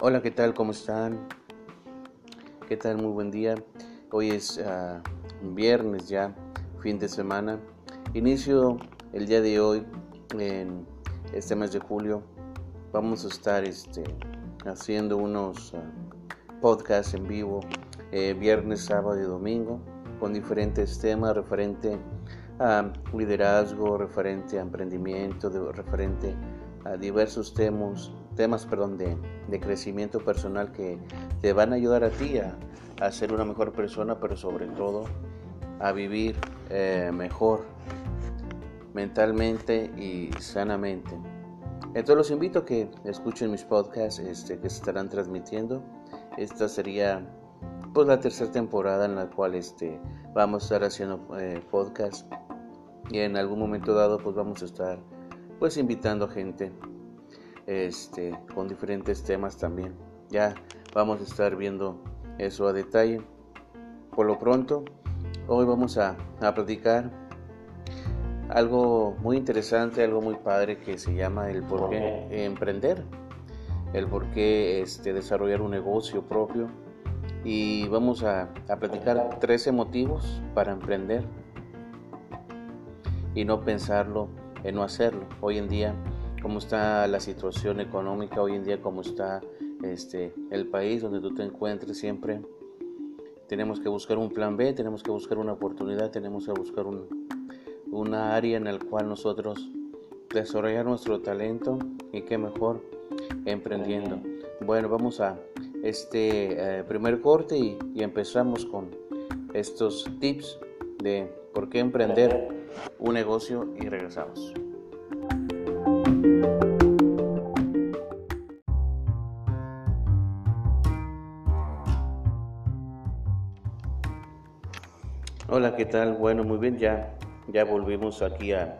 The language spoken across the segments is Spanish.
Hola, ¿qué tal? ¿Cómo están? ¿Qué tal? Muy buen día. Hoy es uh, viernes ya, fin de semana. Inicio el día de hoy, en este mes de julio, vamos a estar este, haciendo unos uh, podcasts en vivo, eh, viernes, sábado y domingo, con diferentes temas referente liderazgo, referente a emprendimiento, de, referente a diversos temas temas perdón, de, de, crecimiento personal que te van a ayudar a ti a, a, ser una mejor persona, pero sobre todo a vivir eh, mejor mentalmente y sanamente. Entonces los invito a que escuchen mis podcasts este, que se estarán transmitiendo. Esta sería pues la tercera temporada en la cual este, vamos a estar haciendo eh, podcast y en algún momento dado pues vamos a estar pues invitando gente este, con diferentes temas también. Ya vamos a estar viendo eso a detalle. Por lo pronto, hoy vamos a, a platicar algo muy interesante, algo muy padre que se llama el por qué emprender, el por qué este, desarrollar un negocio propio. Y vamos a, a platicar 13 motivos para emprender y no pensarlo en no hacerlo. Hoy en día cómo está la situación económica hoy en día, cómo está este, el país donde tú te encuentres siempre. Tenemos que buscar un plan B, tenemos que buscar una oportunidad, tenemos que buscar un, una área en la cual nosotros desarrollar nuestro talento y qué mejor emprendiendo. Bueno, vamos a este eh, primer corte y, y empezamos con estos tips de por qué emprender un negocio y regresamos. Hola, ¿qué tal? Bueno, muy bien, ya, ya volvimos aquí a,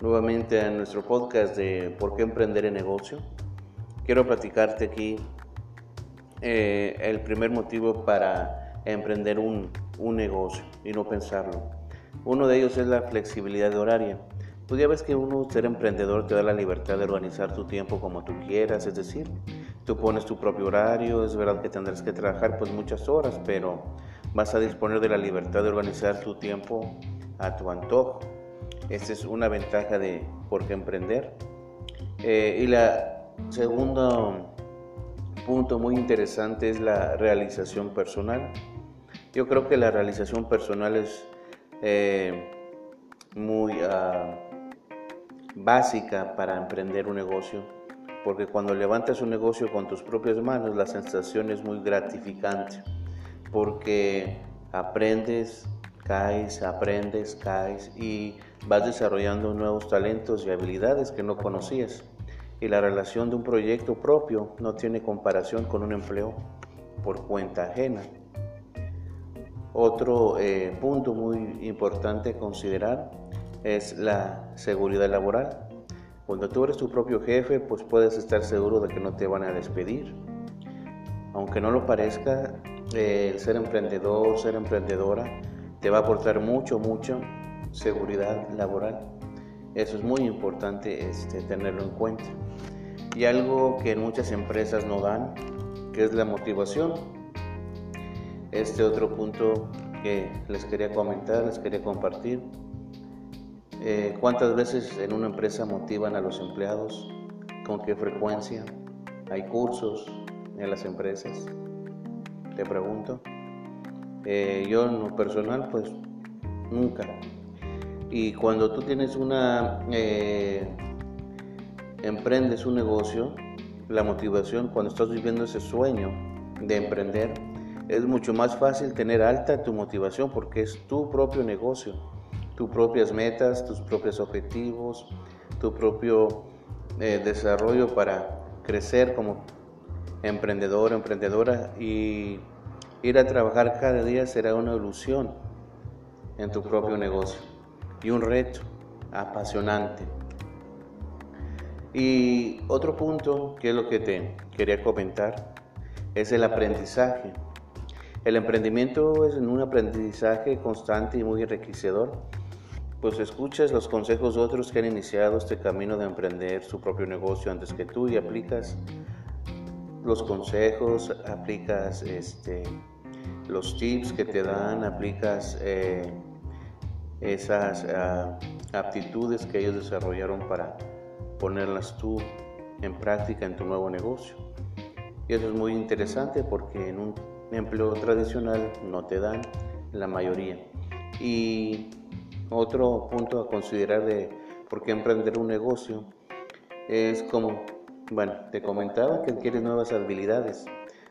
nuevamente a nuestro podcast de ¿Por qué emprender en negocio? Quiero platicarte aquí eh, el primer motivo para emprender un, un, negocio y no pensarlo. Uno de ellos es la flexibilidad horaria. Tú ya ves que uno, ser emprendedor, te da la libertad de organizar tu tiempo como tú quieras, es decir, tú pones tu propio horario, es verdad que tendrás que trabajar pues muchas horas, pero vas a disponer de la libertad de organizar tu tiempo a tu antojo. Esta es una ventaja de por qué emprender. Eh, y la segundo punto muy interesante es la realización personal. Yo creo que la realización personal es eh, muy uh, básica para emprender un negocio, porque cuando levantas un negocio con tus propias manos, la sensación es muy gratificante porque aprendes, caes, aprendes, caes y vas desarrollando nuevos talentos y habilidades que no conocías. Y la relación de un proyecto propio no tiene comparación con un empleo por cuenta ajena. Otro eh, punto muy importante considerar es la seguridad laboral. Cuando tú eres tu propio jefe, pues puedes estar seguro de que no te van a despedir. Aunque no lo parezca, el ser emprendedor, ser emprendedora, te va a aportar mucho, mucho seguridad laboral. Eso es muy importante este, tenerlo en cuenta. Y algo que muchas empresas no dan, que es la motivación. Este otro punto que les quería comentar, les quería compartir. Eh, ¿Cuántas veces en una empresa motivan a los empleados? ¿Con qué frecuencia? ¿Hay cursos en las empresas? te pregunto. Eh, yo en lo personal, pues nunca. Y cuando tú tienes una, eh, emprendes un negocio, la motivación, cuando estás viviendo ese sueño de emprender, es mucho más fácil tener alta tu motivación porque es tu propio negocio, tus propias metas, tus propios objetivos, tu propio eh, desarrollo para crecer como emprendedor, emprendedora y ir a trabajar cada día será una ilusión en tu propio negocio y un reto apasionante. Y otro punto que es lo que te quería comentar es el aprendizaje. El emprendimiento es un aprendizaje constante y muy enriquecedor pues escuchas los consejos de otros que han iniciado este camino de emprender su propio negocio antes que tú y aplicas los consejos, aplicas este, los tips que te dan, aplicas eh, esas ah, aptitudes que ellos desarrollaron para ponerlas tú en práctica en tu nuevo negocio. Y eso es muy interesante porque en un empleo tradicional no te dan la mayoría. Y otro punto a considerar de por qué emprender un negocio es como, bueno, te comentaba que adquieres nuevas habilidades.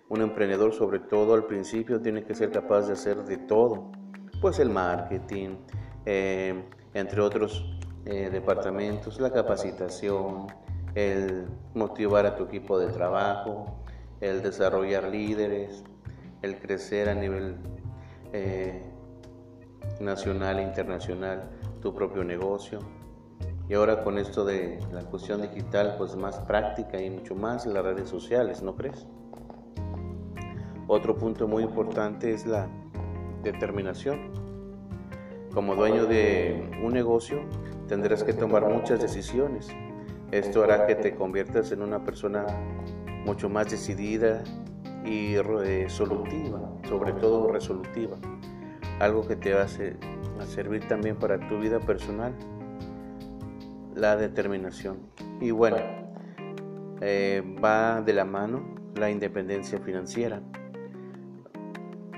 Un emprendedor sobre todo al principio tiene que ser capaz de hacer de todo, pues el marketing, eh, entre otros eh, departamentos, la capacitación, el motivar a tu equipo de trabajo, el desarrollar líderes, el crecer a nivel eh, nacional e internacional tu propio negocio. Y ahora con esto de la cuestión digital, pues más práctica y mucho más las redes sociales, ¿no crees? Otro punto muy importante es la determinación. Como dueño de un negocio, tendrás que tomar muchas decisiones. Esto hará que te conviertas en una persona mucho más decidida y resolutiva, sobre todo resolutiva. Algo que te va a, servir también para tu vida personal, la determinación. Y bueno, eh, va de la mano la independencia financiera.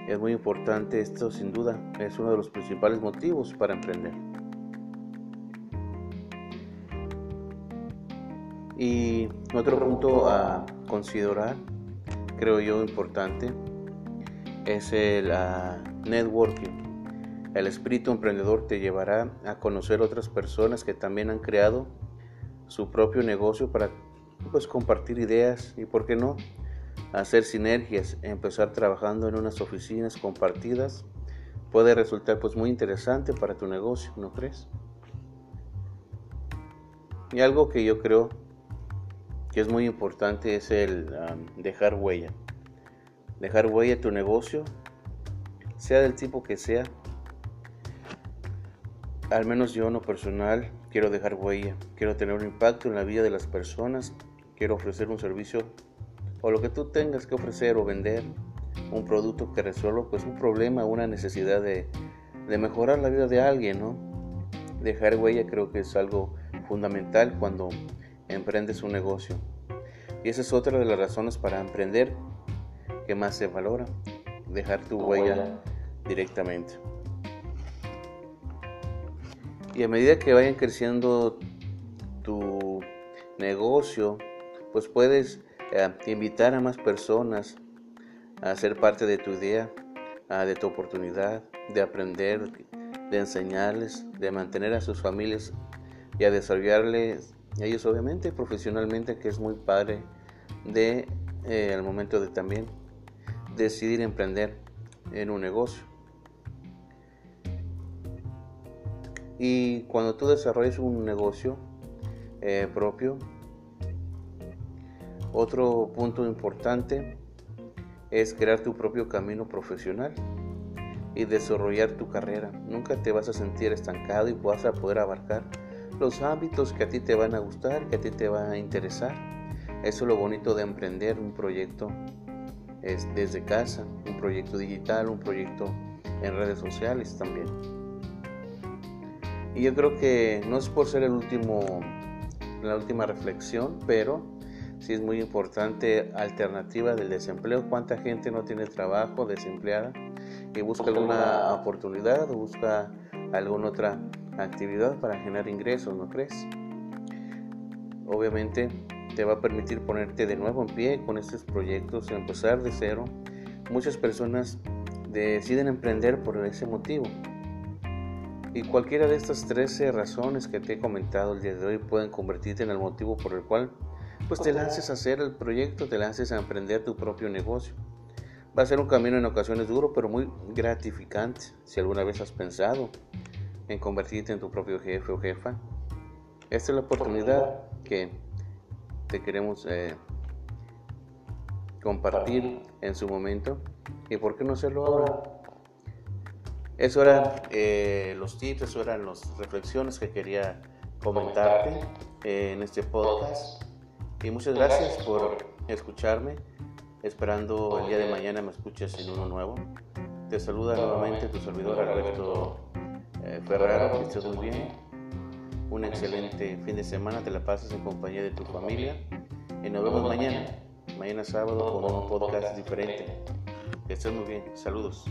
Es muy importante esto sin duda, es uno de los principales motivos para emprender. Y otro punto a considerar, creo yo importante, es el ah, networking. El espíritu emprendedor te llevará a conocer otras personas que también han creado su propio negocio para pues, compartir ideas y, ¿por qué no?, hacer sinergias, empezar trabajando en unas oficinas compartidas, puede resultar pues muy interesante para tu negocio, ¿no crees? Y algo que yo creo que es muy importante es el dejar huella. Dejar huella tu negocio, sea del tipo que sea. Al menos yo en lo personal quiero dejar huella, quiero tener un impacto en la vida de las personas, quiero ofrecer un servicio o lo que tú tengas que ofrecer o vender, un producto que resuelva pues un problema, una necesidad de, mejorar la vida de alguien, ¿no? Dejar huella creo que es algo fundamental cuando emprendes un negocio. Y esa es otra de las razones para emprender que más se valora, dejar tu huella directamente. Y a medida que vayan creciendo tu negocio, pues puedes eh, invitar a más personas a ser parte de tu idea, de tu oportunidad, de aprender, de enseñarles, de mantener a sus familias y a desarrollarles a ellos obviamente profesionalmente, que es muy padre de eh, al momento de también decidir emprender en un negocio. Y cuando tú desarrolles un negocio eh, propio, otro punto importante es crear tu propio camino profesional y desarrollar tu carrera. Nunca te vas a sentir estancado y vas a poder abarcar los hábitos que a ti te van a gustar, que a ti te van a interesar. Eso es lo bonito de emprender un proyecto es desde casa, un proyecto digital, un proyecto en redes sociales también. Y yo creo que no es por ser el último, la última reflexión, pero sí es muy importante alternativa del desempleo. ¿Cuánta gente no tiene trabajo, desempleada y busca alguna oportunidad o busca alguna otra actividad para generar ingresos, ¿no crees? Obviamente te va a permitir ponerte de nuevo en pie con estos proyectos, empezar de cero. Muchas personas deciden emprender por ese motivo. Y cualquiera de estas 13 razones que te he comentado el día de hoy pueden convertirte en el motivo por el cual pues te lances a hacer el proyecto, te lances a emprender tu propio negocio. Va a ser un camino en ocasiones duro, pero muy gratificante. Si alguna vez has pensado en convertirte en tu propio jefe o jefa, esta es la oportunidad que te queremos eh, compartir en su momento. ¿Y por qué no hacerlo ahora? Eso eran eh, los tips, eso eran las reflexiones que quería comentarte en este podcast. Y muchas gracias por escucharme, esperando el día de mañana me escuches en uno nuevo. Te saluda nuevamente tu servidor Alberto eh, Ferraro, que estés muy bien. Un excelente fin de semana, te la pases en compañía de tu familia. Y nos vemos mañana, mañana sábado con un podcast diferente. Que estés muy bien, saludos.